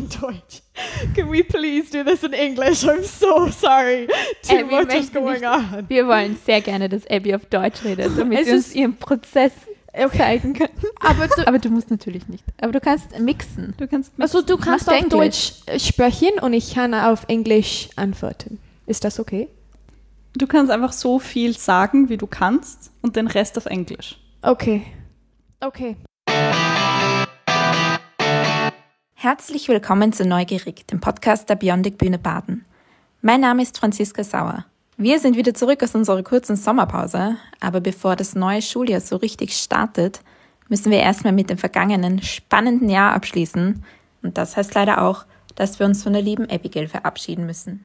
mein Deutsch. Can we please do this in English? I'm so sorry. Too wir much is going nicht- on. Wir wollen sehr gerne, dass Abby auf Deutsch redet, damit Es sie uns ihren Prozess zeigen kann. Aber du, Aber du musst natürlich nicht. Aber du kannst mixen. Du kannst mixen. also du kannst Machst auf du Englisch? Deutsch äh, sprechen und ich kann auf Englisch antworten. Ist das okay? Du kannst einfach so viel sagen, wie du kannst und den Rest auf Englisch. Okay. Okay. Herzlich willkommen zu Neugierig, dem Podcast der Biondic Bühne Baden. Mein Name ist Franziska Sauer. Wir sind wieder zurück aus unserer kurzen Sommerpause, aber bevor das neue Schuljahr so richtig startet, müssen wir erstmal mit dem vergangenen spannenden Jahr abschließen. Und das heißt leider auch, dass wir uns von der lieben Abigail verabschieden müssen.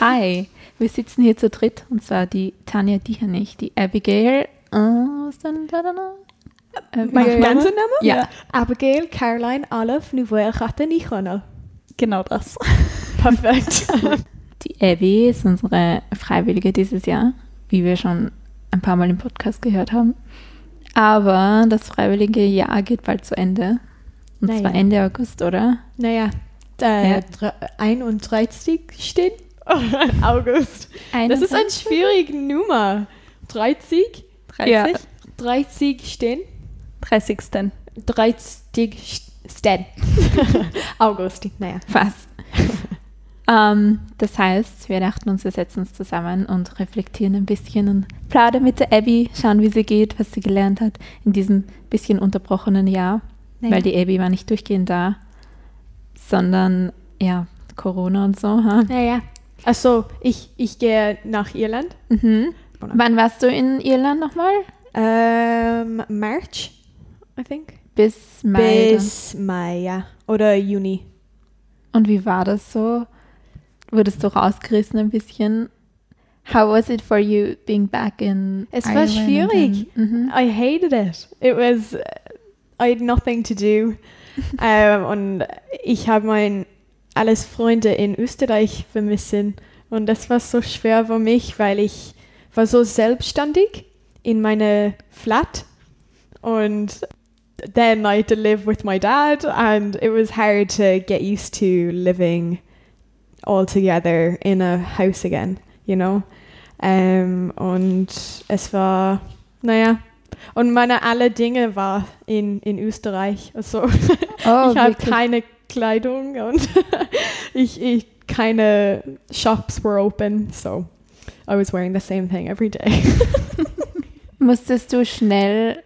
Hi, wir sitzen hier zu dritt und zwar die Tanja Diehernich, die Abigail. Äh, was denn da, da, da? Mein Abigail. ganzer Name? Ja. Abigail Caroline Olive Nouveau Ratanichana. Genau das. Perfekt. Die Abby ist unsere Freiwillige dieses Jahr, wie wir schon ein paar Mal im Podcast gehört haben. Aber das freiwillige Jahr geht bald zu Ende. Und Naja. zwar Ende August, oder? naja, äh, Ja. dre- 31 stehen. August. Das ist eine 21? schwierige Nummer. 30? 30? Ja. 30 stehen. 30. 30 stehen. August, naja. Fast. ähm, das heißt, wir dachten uns, wir setzen uns zusammen und reflektieren ein bisschen und plaudern mit der Abby, schauen, wie sie geht, was sie gelernt hat in diesem bisschen unterbrochenen Jahr. Naja. Weil die Abby war nicht durchgehend da, sondern ja, Corona und so. Ha? Naja. Also, ich, ich gehe nach Irland. Mhm. Wann warst du in Irland nochmal? Ähm, March, I think. Bis Mai. dann. Bis Mai, ja. Oder Juni. Und wie war das so? Wurdest du rausgerissen ein bisschen? How was it for you being back in Es war Ireland schwierig. and- Mhm. I hated it. It was, I had nothing to do. ähm, und ich habe mein alles Freunde in Österreich vermissen. Und das war so schwer für mich, weil ich war so selbstständig in meine Flat. Und then I had to live with my dad and it was hard to get used to living all together in a house again, you know? Ähm, und es war, naja, und meine alle Dinge war in, in Österreich. Also Oh, ich habe keine Kleidung und ich, ich keine shops were open, so I was wearing the same thing every day. Musstest du schnell.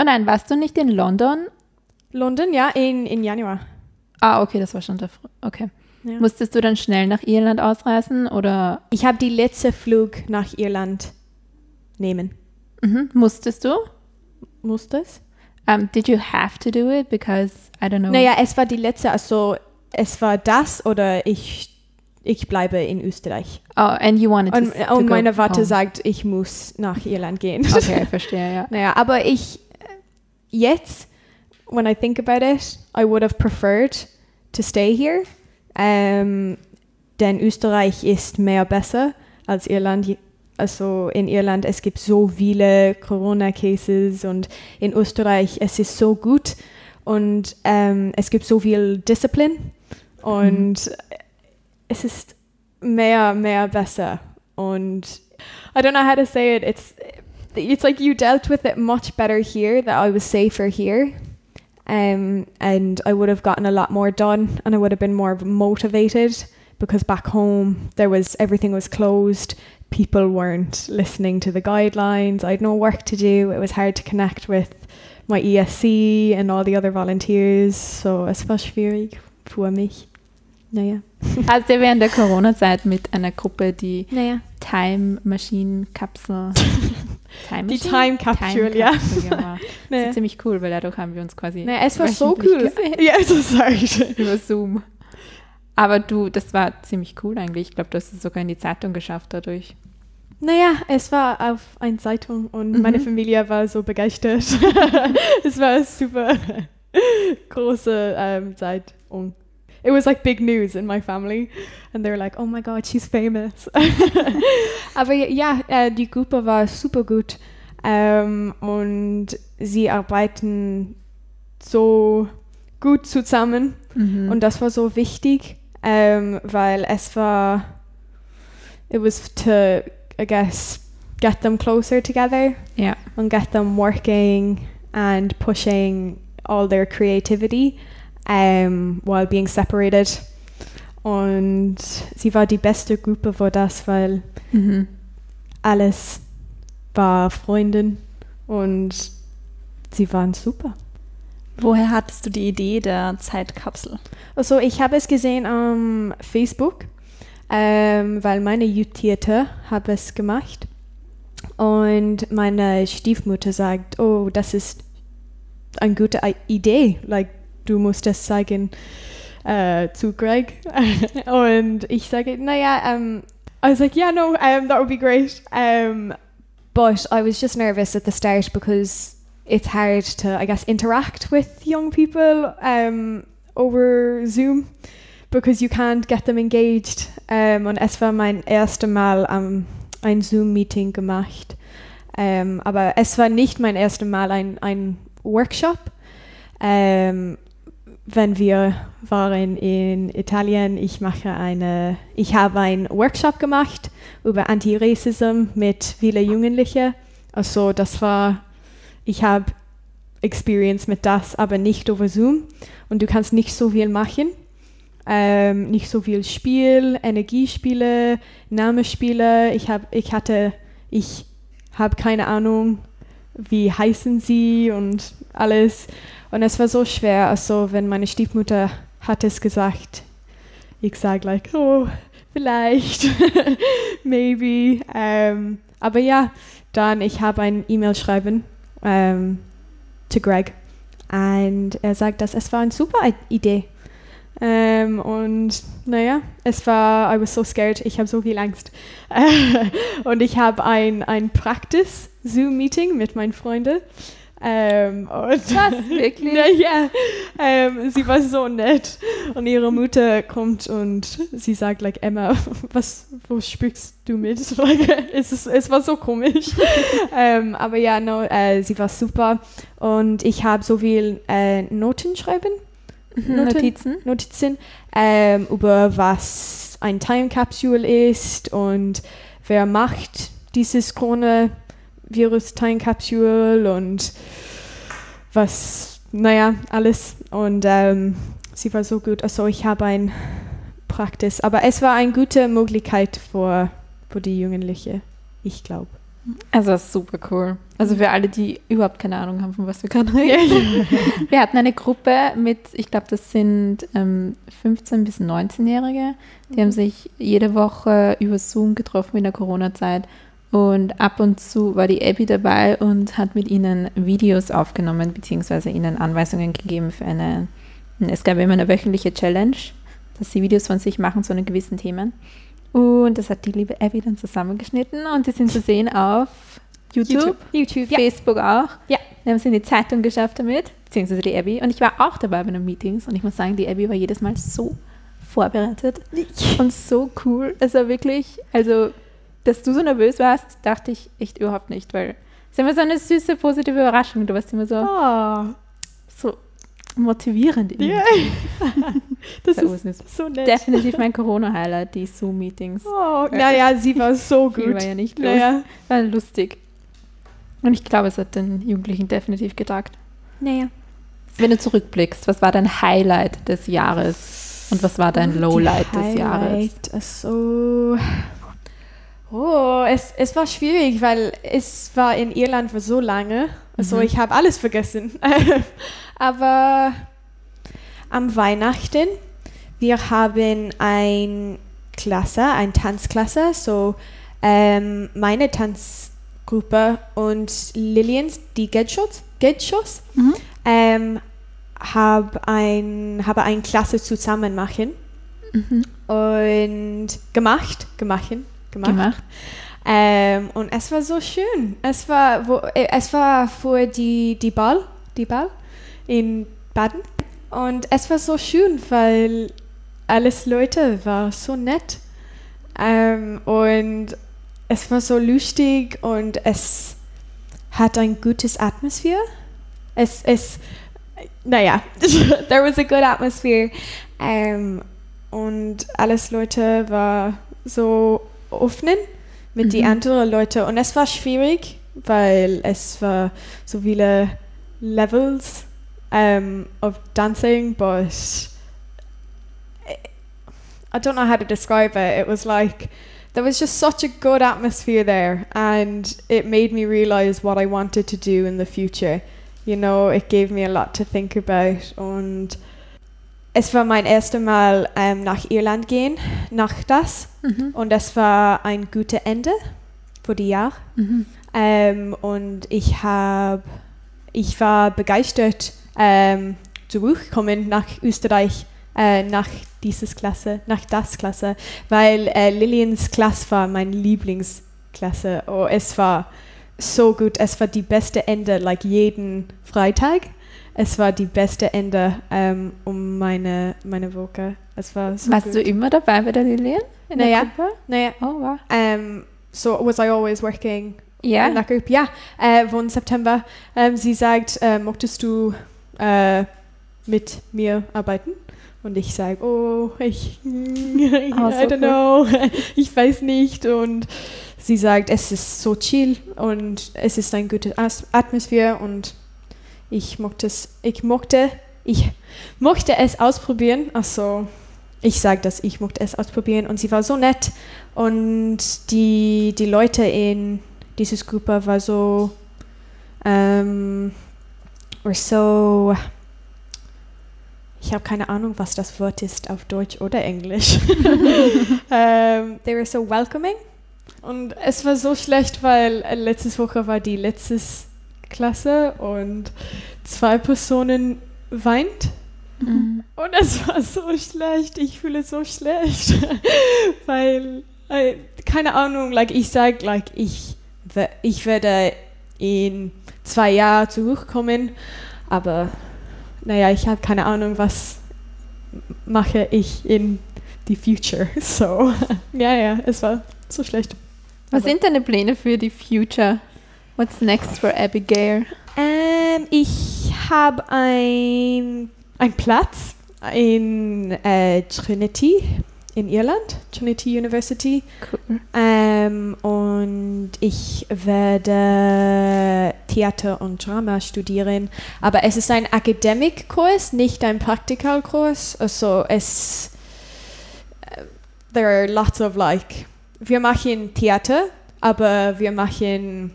Oh nein, warst du nicht in London? London, ja, in, in Januar. Ah, okay, das war schon der. Okay. Ja. Musstest du dann schnell nach Irland ausreisen oder Ich habe die letzte Flug nach Irland nehmen. mhm. musstest du? Muss das? Um, did you have to do it because I don't know? Naja, es war die letzte, also es war das oder ich, ich bleibe in Österreich. Oh, and you wanted Und, to, to und meine Warte home. sagt, ich muss nach Irland gehen. Okay, verstehe, ja. Naja, aber ich, jetzt, when I think about it, I would have preferred to stay here. Ähm, denn Österreich ist mehr besser als Irland. Also in Irland, es gibt so viele Corona-Cases und in Österreich, es ist so gut und ähm, es gibt so viel Disziplin und es ist mehr, mehr besser. Und I don't know how to say it. It's it's like you dealt with it much better here. That I was safer here, um, and I would have gotten a lot more done, and I would have been more motivated because back home there was everything was closed. People weren't listening to the guidelines. I had no work to do. It was hard to connect with my ESC and all the other volunteers. So es war schwierig für mich. Naja. Hast du während der Corona-Zeit mit einer Gruppe die Naja. Time Machine Kapsel Time Die? Time Capsule, ja. Capsule gemacht. Das Naja. ist ziemlich cool, weil dadurch haben wir uns quasi Naja, es war so cool. gesehen. Ja, also sorry. über Zoom. Aber du, das war ziemlich cool eigentlich. Ich glaube, du hast es sogar in die Zeitung geschafft dadurch. Naja, es war auf einer Zeitung und Mhm. meine Familie war so begeistert. es war eine super große ähm, Zeit. Und it was like big news in my family. And they were like, oh my god, she's famous. Aber ja, äh, die Gruppe war super gut. Ähm, und sie arbeiten so gut zusammen Mhm. und das war so wichtig, ähm, weil es war, it was to, I guess, get them closer together yeah and get them working and pushing all their creativity um, while being separated. Und sie war die beste Gruppe für das, weil Mhm. alles war Freundin und sie waren super. Woher hattest du die Idee der Zeitkapsel? Also ich habe es gesehen am Facebook, ähm, weil meine Jutierte habe es gemacht und meine Stiefmutter sagt, oh, das ist eine gute Idee, like du musst das sagen äh, zu Greg und ich sage, naja, um, I was like, yeah, no, um, that would be great. Um, but I was just nervous at the start because it's hard to, I guess, interact with young people um, over Zoom because you can't get them engaged. Um, und es war mein erstes Mal um, ein Zoom-Meeting gemacht. Um, aber es war nicht mein erstes Mal ein, ein Workshop. Um, wenn wir waren in Italien, ich mache eine, ich habe einen Workshop gemacht über Anti-Racism mit vielen Jugendlichen. Also das war, ich habe Experience mit das, aber nicht über Zoom. Und du kannst nicht so viel machen. Ähm, nicht so viel Spiel, Energiespiele, Namenspiele. Ich, hab, ich hatte, ich habe keine Ahnung, wie heißen sie und alles. Und es war so schwer, also wenn meine Stiefmutter hat es gesagt, ich sage like, oh, vielleicht, maybe. Ähm, aber ja, dann ich habe ein E-Mail schreiben ähm, zu Greg und er sagt, dass es war eine super Idee. Ähm, und naja, es war, I was so scared, ich habe so viel Angst. und ich habe ein, ein Practice-Zoom-Meeting mit meinen Freunden. Ähm, und Was? Wirklich? ja, ja. Ähm, sie war so nett. Und ihre Mutter kommt und sie sagt, like, Emma, was, wo sprichst du mit? Like, es, ist, es war so komisch. ähm, aber ja, no, äh, sie war super. Und ich habe so viel äh, Noten schreiben, Mhm, Noten? Notizen? Notizen, ähm, über was ein Time Capsule ist und wer macht dieses Coronavirus Time Capsule und was, naja, alles. Und ähm, sie war so gut. Also ich habe ein Praxis, aber es war eine gute Möglichkeit für, für die Jugendliche, ich glaube. Also super cool. Also für alle, die überhaupt keine Ahnung haben, von was wir gerade reden. wir hatten eine Gruppe mit, ich glaube, das sind ähm, 15- bis 19-Jährige. Die haben sich jede Woche über Zoom getroffen in der Corona-Zeit. Und ab und zu war die Abby dabei und hat mit ihnen Videos aufgenommen, beziehungsweise ihnen Anweisungen gegeben für eine, es gab immer eine wöchentliche Challenge, dass sie Videos von sich machen zu einem gewissen Themen. Und das hat die liebe Abby dann zusammengeschnitten und die sind zu sehen auf YouTube, YouTube, ja. Facebook auch. Ja. Wir haben es in die Zeitung geschafft damit, beziehungsweise die Abby. Und ich war auch dabei bei den Meetings und ich muss sagen, die Abby war jedes Mal so vorbereitet und so cool. Es war wirklich, also, dass du so nervös warst, dachte ich echt überhaupt nicht, weil es ist immer so eine süße, positive Überraschung. Du warst immer so, Ah, so motivierend. irgendwie. ja. das ist süß. so nett. Definitiv mein Corona-Highlight, die Zoom-Meetings. Oh, naja, sie war so gut. war ja nicht los. Naja, War lustig. Und ich glaube, es hat den Jugendlichen definitiv getagt. naja. Wenn du zurückblickst, was war dein Highlight des Jahres und was war dein Lowlight des Jahres? Highlight, Also, oh, es, es war schwierig, weil es war in Irland für so lange. Also Mhm. ich habe alles vergessen. Aber am Weihnachten, wir haben ein Klasse, ein Tanzklasse, so ähm, meine Tanzgruppe und Lilians, die Gedshots, Gedshots Mhm. ähm, habe ein, habe eine Klasse zusammen machen Mhm. und gemacht, gemacht, gemacht. Gemacht. Ähm, und es war so schön. Es war, wo, äh, es war für die, die Ball, die Ball in Baden. Und es war so schön, weil alles Leute war so nett. Ähm, und es war so lustig und es hat ein gutes Atmosphäre. Es, es, naja, there was a good atmosphere. Ähm, und alles Leute war so offen mit die Mhm. anderen Leute. Und es war schwierig, weil es war so viele Levels um, of dancing, but I don't know how to describe it. It was like there was just such a good atmosphere there, and it made me realize what I wanted to do in the future. You know, it gave me a lot to think about. Und es war mein erstes Mal ähm, nach Irland gehen, nach das. Mhm. Und es war ein gutes Ende für die Jahr. Mhm. Ähm, und ich habe, ich war begeistert ähm, zurückkommen nach Österreich, äh, nach dieses Klasse, nach das Klasse, weil äh, Lilians Klasse war meine Lieblingsklasse. Oh, es war so gut. Es war die beste Ende, like jeden Freitag. Es war die beste Ende ähm, um meine, meine Woche. Es war so Warst gut. du immer dabei bei der Lilian? In der Naja. Gruppe? naja, Oh, wow. um, so was I always working Ja. in that group? Ja, äh, von September. Ähm, sie sagt, äh, möchtest du äh, mit mir arbeiten? Und ich sage, oh, ich, I Oh, so don't know, ich weiß nicht. Und sie sagt, es ist so chill und es ist eine gute Atmosphäre und ich mochte es, ich mochte, ich mochte es ausprobieren. Also ich sage das, ich mochte es ausprobieren und sie war so nett und die, die Leute in dieses Gruppe war so, ähm, were so, ich habe keine Ahnung, was das Wort ist auf Deutsch oder Englisch. ähm, they were so welcoming und es war so schlecht, weil äh, letztes Woche war die letzte Klasse und zwei Personen weint Mhm. und es war so schlecht. Ich fühle so schlecht, weil äh, keine Ahnung. Like ich sage, like ich ich werde in zwei Jahren zurückkommen, aber naja, ich habe keine Ahnung, was mache ich in the future. So ja, ja, es war so schlecht. Was Aber- sind deine Pläne für die Future? What's next for Abigail? Ähm, ich habe ein, ein Platz in äh, Trinity in Irland, Trinity University. Cool. Ähm, und ich werde Theater und Drama studieren. Aber es ist ein Academic-Kurs, nicht ein Praktikalkurs. Also es, äh, there are lots of like, wir machen Theater, aber wir machen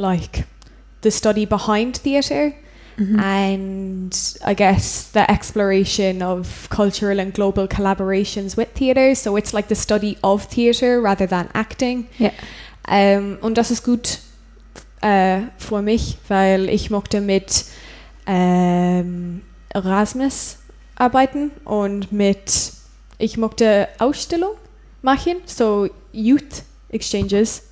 like the study behind theater Mhm. and I guess the exploration of cultural and global collaborations with theatre. So it's like the study of theatre rather than acting. Ja. Ähm, und das ist gut äh, für mich, weil ich mochte mit ähm, Erasmus arbeiten und mit, ich mochte Ausstellung machen, so Youth Exchanges.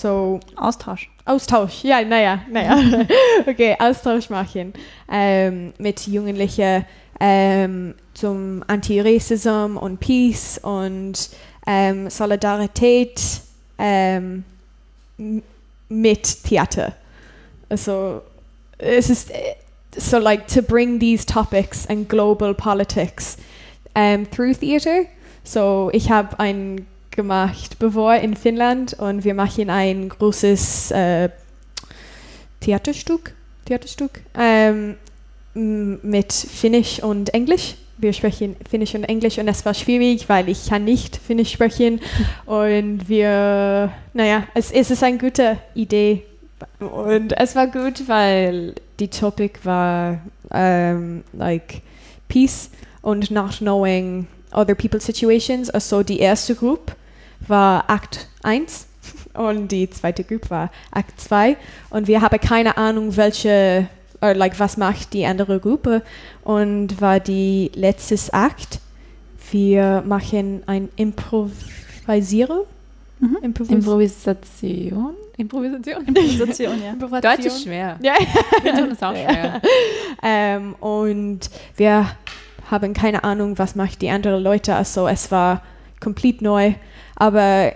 So Austausch. Austausch, ja, naja, naja. okay, Austausch machen ähm, mit Jugendlichen ähm, zum Anti-Racism und Peace und ähm, Solidarität ähm, mit Theater. Also, es ist äh, so like to bring these topics and global politics um, through theater. So, ich habe ein gemacht bevor in Finnland und wir machen ein großes äh, Theaterstück, Theaterstück ähm, mit Finnisch und Englisch. Wir sprechen Finnisch und Englisch und es war schwierig, weil ich kann nicht Finnisch sprechen und wir, naja, es, es ist eine gute Idee und es war gut, weil die Topic war ähm, like peace und not knowing other people's situations. Also die erste Gruppe war Akt 1 und die zweite Gruppe war Akt 2 und wir haben keine Ahnung, welche, or like, was macht die andere Gruppe und war die letztes Akt. Wir machen ein Improvisieren. Mhm. Improvis Improvisation? Improvisation? Improvisation, ja. Improvisation. Deutsch ist schwer. Ja. Wir tun es auch schwer. ähm, und wir haben keine Ahnung, was macht die anderen Leute. Also es war komplett neu, aber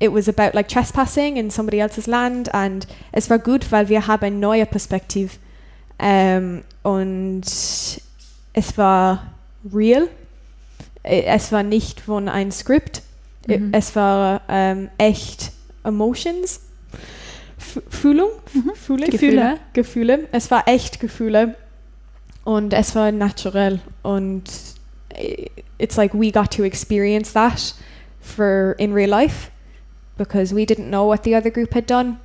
it was about like trespassing in somebody else's land and es war gut, weil wir haben eine neue Perspektive Ähm, und es war real. Es war nicht von einem Skript. Mhm. Es war ähm, echt Emotions. F Fühlung? Fühle? Gefühle. Gefühle. Es war echt Gefühle. Und es war naturell. Und it's like we got to experience that for in real life because we didn't know what the other group had done.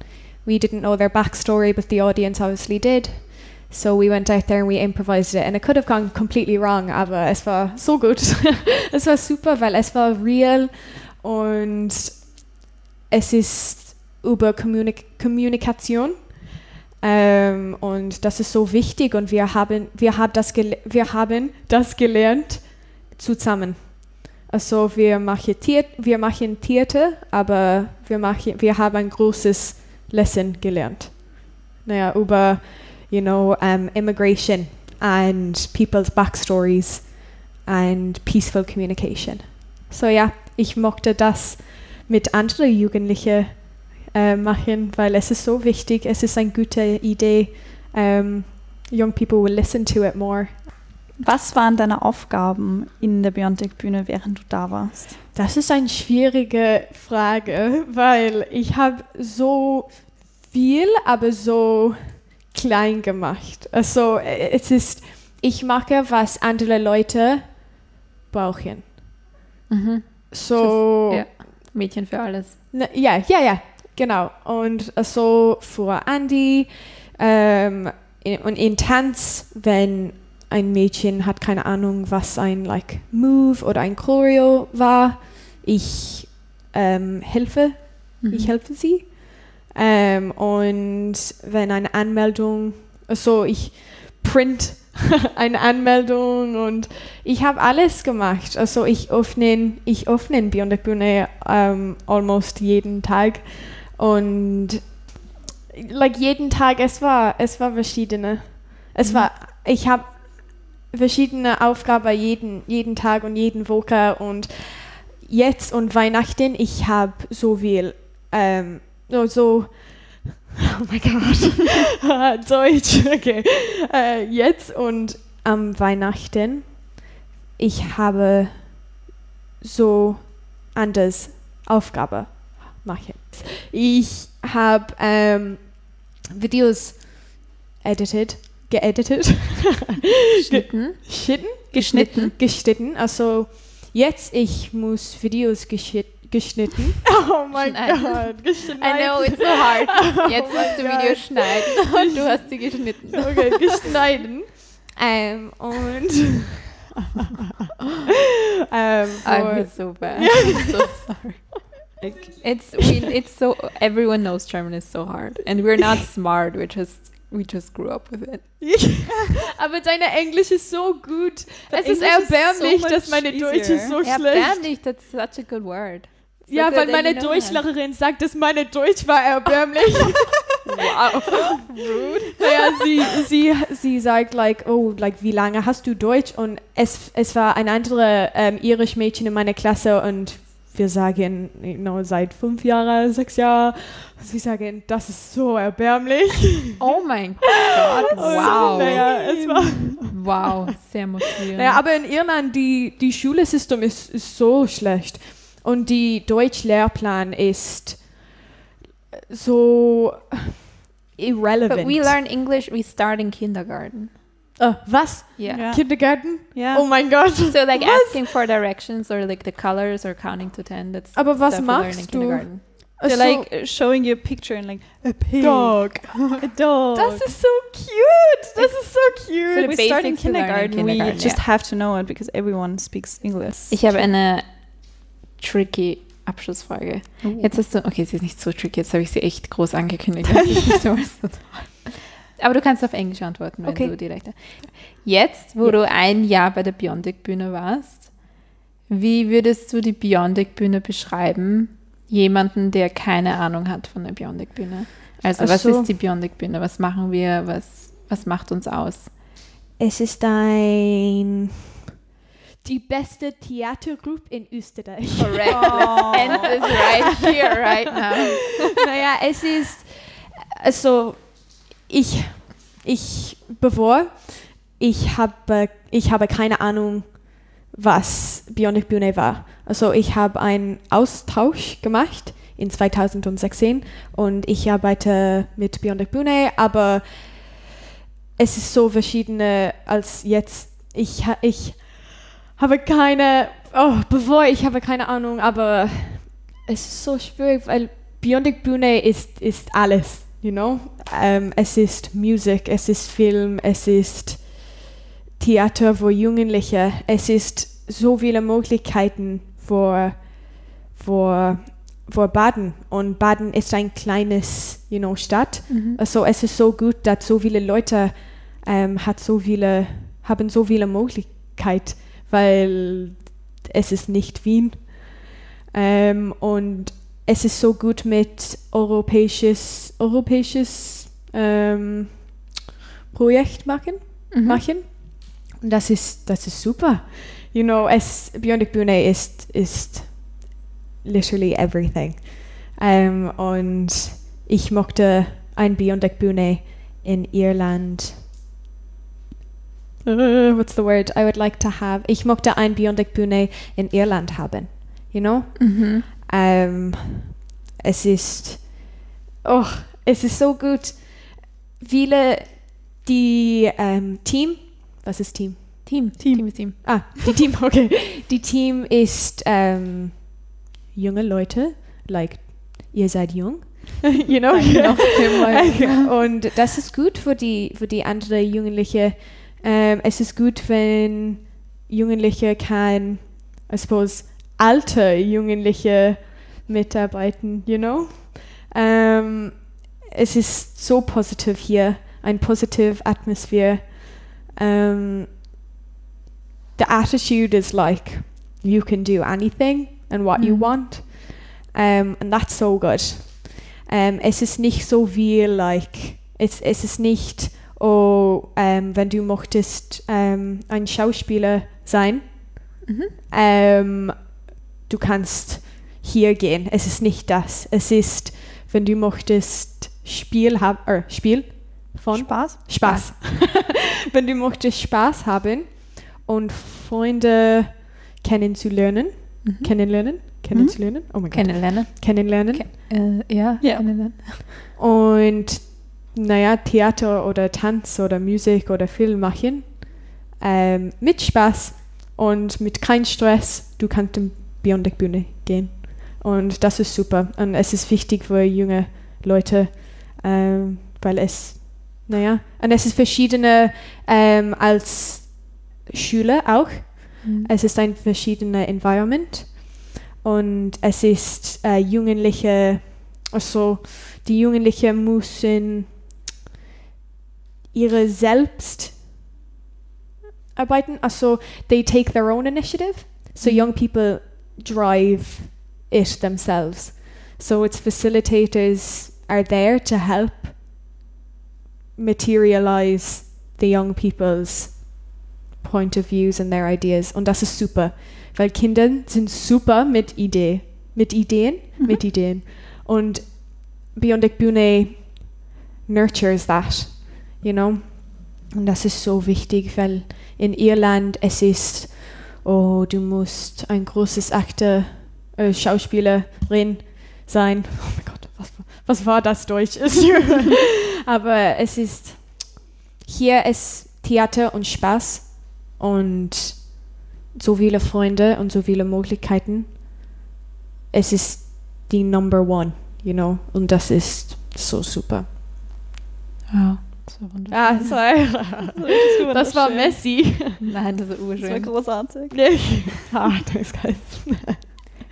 We didn't know their backstory, but the audience obviously did. So we went out there and we improvised it. And it could have gone completely wrong, aber es war so gut. es war super, weil es war real und es ist über Kommunik Kommunikation. Und um, das ist so wichtig und wir haben, wir, haben das wir haben das gelernt zusammen. Also wir machen, Tier wir machen Tierte, aber wir, machen, wir haben ein großes Lesson gelernt. Naja, über, you know, um, immigration and people's backstories and peaceful communication. So ja, ich mochte das mit anderen Jugendlichen äh, machen, weil es ist so wichtig, es ist eine gute Idee. Um, young people will listen to it more. Was waren deine Aufgaben in der Biontech-Bühne, während du da warst? Das ist eine schwierige Frage, weil ich habe so viel, aber so klein gemacht. Also äh, es ist, ich mache, was andere Leute brauchen. Mhm. So, Ja. Mädchen für alles. Na, ja, ja, ja, genau. Und so für Andy ähm, in, und in Tanz, wenn ein Mädchen hat keine Ahnung, was ein like Move oder ein Choreo war, ich ähm, helfe, Mhm. ich helfe sie. Ähm, und wenn eine Anmeldung, so ich print eine Anmeldung und ich habe alles gemacht. Also ich öffne, ich öffne Beyond the Bühne ähm, almost jeden Tag und like jeden Tag, es war, es war verschiedene. Es Mhm. war, ich habe verschiedene Aufgaben jeden, jeden Tag und jeden Woche und jetzt und Weihnachten, ich habe so viel, ähm, so, so oh mein Gott, Deutsch, okay. Äh, jetzt und am Weihnachten, ich habe so anders Aufgabe machen. Ich habe ähm, Videos edited, geeditet, Geschnitten. geschnitten, Geschnitten. geschnitten. Also jetzt ich muss Videos geschit geschnitten. Oh mein. Gott, geschnitten. I know, it's so hard. Jetzt musst du mein Videos schneiden und du hast sie geschnitten. Okay, geschneiden. Ähm, und ähm, I feel für, so bad. I'm so sorry. It's we, it's so everyone knows German is so hard, and we're not smart. We just we just grew up with it. aber deine Englisch ist so gut. But es ist English is so erbärmlich, much dass meine Deutsch ist so schlecht. erbärmlich, that's such a good word. So Ja, good weil meine you know that. Deutschlehrerin sagt, dass meine Deutsch war erbärmlich. Wow. naja, sie, sie, sie sagt, like, oh, like, wie lange hast du Deutsch? Und es, es war ein anderes ähm, irisch Mädchen in meiner Klasse und wir sagen, know, seit fünf Jahren, sechs Jahren. Sie sagen, das ist so erbärmlich. Oh mein Gott, wow. Naja, Wow, sehr motivierend. naja, aber in Irland, die, die Schulsystem ist, ist so schlecht. Und die Deutschlehrplan ist so irrelevant. But we learn English, we start in kindergarten. Äh, was? Yeah. Ja. Kindergarten? Ja. Oh mein Gott. So like Was? asking for directions or like the colors or counting to ten. That's Aber was machst du? kindergarten. They're So- like uh, showing you a picture and like a pig, Dog. a dog. Das ist so cute. Das ist so So cute. the we start in in kindergarten. We kindergarten, just yeah. have to know it because everyone speaks English. Ich habe eine tricky Abschlussfrage. Oh. Jetzt hast du, okay, sie ist nicht so tricky, jetzt habe ich sie echt groß angekündigt. Das ist nicht so was. Aber du kannst auf Englisch antworten, wenn Okay. du direkt. Jetzt, wo Ja. du ein Jahr bei der Biondic-Bühne warst, wie würdest du die Biondic-Bühne beschreiben? Jemanden, der keine Ahnung hat von der Biondic-Bühne. Also, Ach was ist die Biondic-Bühne? Was machen wir? Was, was macht uns aus? Es ist ein die beste Theatergroup in Österreich. Correct. Oh. Let's end this right here, right now. naja, es ist also ich ich, bevor, ich habe, ich habe keine Ahnung, was Bionic Bühne war. Also ich habe einen Austausch gemacht in 2016 und ich arbeite mit Bionic Bühne, aber es ist so verschiedene als jetzt. Ich, ich habe keine, oh, bevor ich habe keine Ahnung, aber es ist so schwierig, weil Bionic Bühne ist, ist alles, you know? Ähm, es ist Musik, es ist Film, es ist Theater für Jugendliche, es ist so viele Möglichkeiten für, für, für Baden und Baden ist ein kleines, you know, Stadt. Also es ist so gut, dass so viele Leute ähm, hat so viele, haben so viele Möglichkeiten, weil es ist nicht Wien. Ähm, und es ist so gut mit europäisches, europäisches ähm, Projekt machen, Mhm. machen. Und das ist, das ist super. You know, es, Bionic Bühne ist, ist literally everything. Ähm, und ich mochte ein Bionic Bühne in Irland. Uh, what's the word I would like to have? Ich mochte ein Bionic Bühne in Irland haben. You know? Mhm. Ähm, es ist, oh, es ist so gut. Viele, die ähm, Team, was ist Team? Team. Team ist Team. Ah, die Team, okay. Die Team ist ähm, junge Leute, like ihr seid jung, you know. Und das ist gut für die für die andere Jugendliche. Ähm, es ist gut, wenn Jugendliche kann, I suppose, alte Jugendliche mitarbeiten, you know. Ähm, es ist so positiv hier, ein positive Atmosphere. Um, the attitude is like you can do anything and what you Mhm. want, um, and that's so good. Um, es ist nicht so wie like es, es ist nicht oh ähm, wenn du möchtest ähm, ein Schauspieler sein, Mhm. Du kannst hier gehen. Es ist nicht das. Es ist wenn du möchtest Spiel haben, äh, Spiel von Spaß? Spaß. Wenn du möchtest Spaß haben und Freunde kennenzulernen, Mhm. kennenlernen, kennenzulernen, oh mein Gott, Kennenlernen. kennenlernen Ke äh, ja, Ja. kennenlernen. und naja, Theater oder Tanz oder Musik oder Film machen ähm, mit Spaß und mit kein Stress. Du kannst in Bionic Bühne gehen und das ist super und es ist wichtig für junge Leute, ähm, weil es naja, und es ist verschiedene ähm, als Schule auch. Mhm. Es ist ein verschiedener Environment und es ist äh, Jugendliche, also die Jugendlichen müssen ihre selbst arbeiten, also they take their own initiative. So Mhm. young people drive it themselves. So its facilitators are there to help materialize the young people's point of views and their ideas. Und das ist super, weil Kinder sind super mit Idee, mit Ideen, mhm. mit Ideen. Und Bionic Bühne nurtures that, you know. Und das ist so wichtig, weil in Irland es ist, oh, du musst ein großes Akteur, äh, Schauspielerin sein. Oh mein Gott, was, was war das Deutsch? Aber es ist, hier ist Theater und Spaß und so viele Freunde und so viele Möglichkeiten. Es ist die Number One, you know, und das ist so super. Wow. Das war wunderschön. Ah, sorry. Das war Messi. Nein, das war Das war urschön. großartig. ah, das ist geil.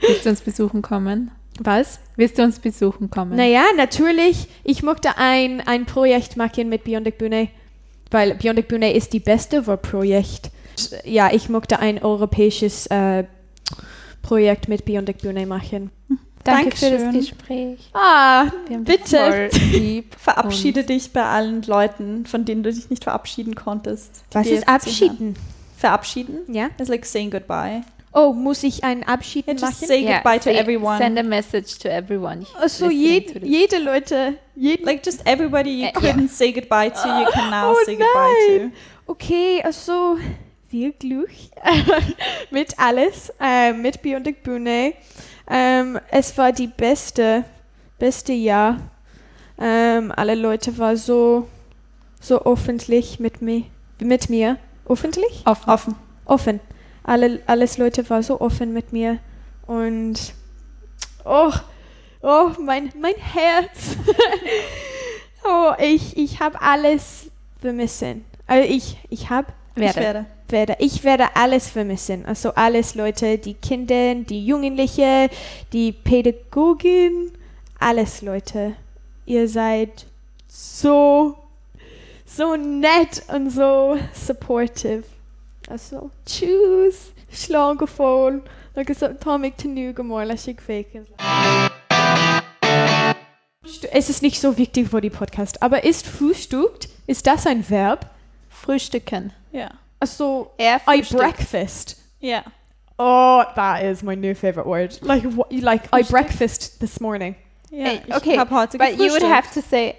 Willst du uns besuchen kommen? Was? Willst du uns besuchen kommen? Naja, natürlich. Ich möchte ein, ein Projekt machen mit Bionic Bühne, weil Bionic Bühne ist die beste Projekt. Ja, ich möchte ein europäisches äh, Projekt mit Bionic Bühne machen. Danke für das Dankeschön. Gespräch. Ah, bitte. Verabschiede Und- dich bei allen Leuten, von denen du dich nicht verabschieden konntest. Was ist. Abschieden? Verabschieden? Ja. It's like saying goodbye. Oh, muss ich einen Abschied Yeah, just machen? say Yeah, goodbye to say- everyone. Send a message to everyone. Also je, to jede Leute, jeden Like just everybody you Uh, couldn't say goodbye to, you can now Oh say goodbye nein. Okay, also viel Glück mit alles, äh, mit Beyond Bühne. Ähm, es war die beste, beste Jahr. Ähm, alle Leute waren so, so öffentlich mit mir, mit mir. Öffentlich? to. Offen. Offen. Alle, alles Leute waren so offen mit mir und oh, oh, mein, mein Herz. oh, ich, ich habe alles vermissen. Also ich, ich habe Ich Werde. Werde. werde, ich werde alles vermissen. Also alles Leute, die Kinder, die Jugendliche, die Pädagogin, alles Leute. Ihr seid so, so nett und so supportive. Also, tschüss, slaggevoel. Agus Tommy Tenu gemorlich faken. Es ist nicht so wichtig für die Podcast, aber ist frühstückt? Ist das ein Verb? Frühstücken. Yeah. Er I breakfast. Yeah. Oh, that is my new favorite word. Like, what, like I breakfast this morning. yeah. Hey, ich okay, hab heute But you would have to say,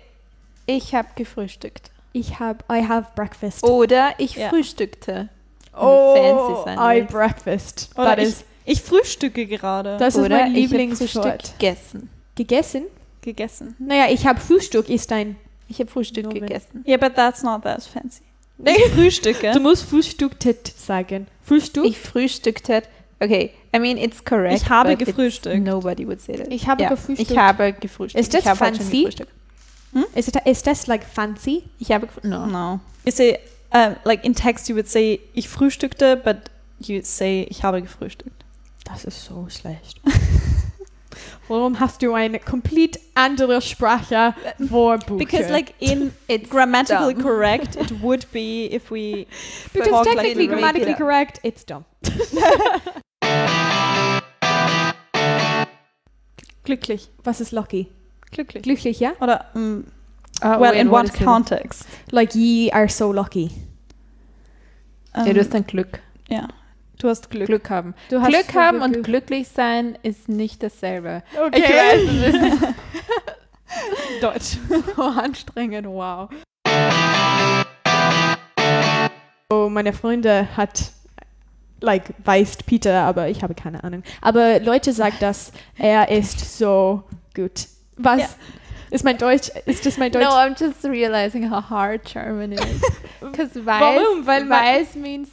ich habe gefrühstückt. Ich hab, I have breakfast. Oder ich Ja. frühstückte. Oh, I breakfast. Oder That ich, is, ich frühstücke gerade. das ist mein habe Lieblingswort. Gegessen. Gegessen? gegessen. Naja, ich habe Frühstück ist ein. Ich habe Frühstück Moment. gegessen. Yeah, but that's not that fancy. Nee. Ich frühstücke. Du musst frühstücktet sagen. Frühstück? Ich frühstückte. Okay, I mean it's correct. Ich habe gefrühstückt. Nobody would say that. Ich habe ja, gefrühstückt. Ich habe gefrühstückt. Ist das ich fancy? gefrühstückt. Is, it, is this like fancy? Ich habe. No. No. You say, um, like in text, you would say, ich frühstückte, but you say, ich habe gefrühstückt. Das ist so schlecht. Warum hast du eine komplett andere Sprache vor Buche? Because like in It's grammatically dumb. correct, it would be if we Because talk like technically, in grammatically regular- correct, it's dumb. glücklich. Was ist lucky? Glücklich. Glücklich, ja? Oder, mm, Oh, well, wait, in what what is it? context? Like, ye are so lucky. Um, Ja, du hast dann Glück. ja. Du hast Glück. Glück haben. Du Glück haben viel und Glück. glücklich sein ist nicht dasselbe. Okay. Ich weiß, es ist Deutsch. so anstrengend. Wow. So, meine Freunde hat, like, weißt Peter, aber ich habe keine Ahnung. Aber Leute sagen, dass er ist so gut. Was? Ja. Ist mein Deutsch, ist das mein Deutsch? No, I'm just realizing how hard German is. Because weiß, Warum? Weil weiß means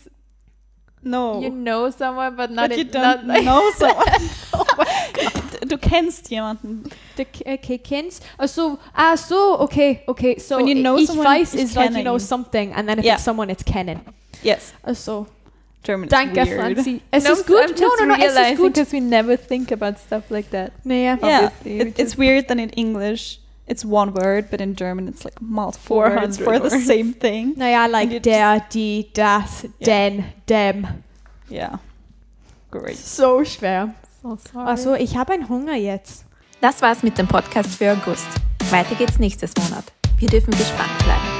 No. you know someone, but not, But you it, don't not know someone. Du- du kennst jemanden. Okay, kennst. Also, ah, so, okay, okay. So, When you know someone, ich is like, you know something, and then if Ja. it's someone, it's kennen. Yes. Also, German is danke, weird. Franzi. Es no, ist gut. No, no, no, es ist gut. because we never think about stuff like that. Naja. Yeah, Obviously, it, it's weird that in English it's one word, but in German it's like multiple words 400 for the words. same thing. Naja, like der, die, das, den, dem. Yeah. Great. So schwer. So sorry. Also, ich habe einen Hunger jetzt. Das war's mit dem Podcast für August. Weiter geht's nächstes Monat. Wir dürfen gespannt bleiben.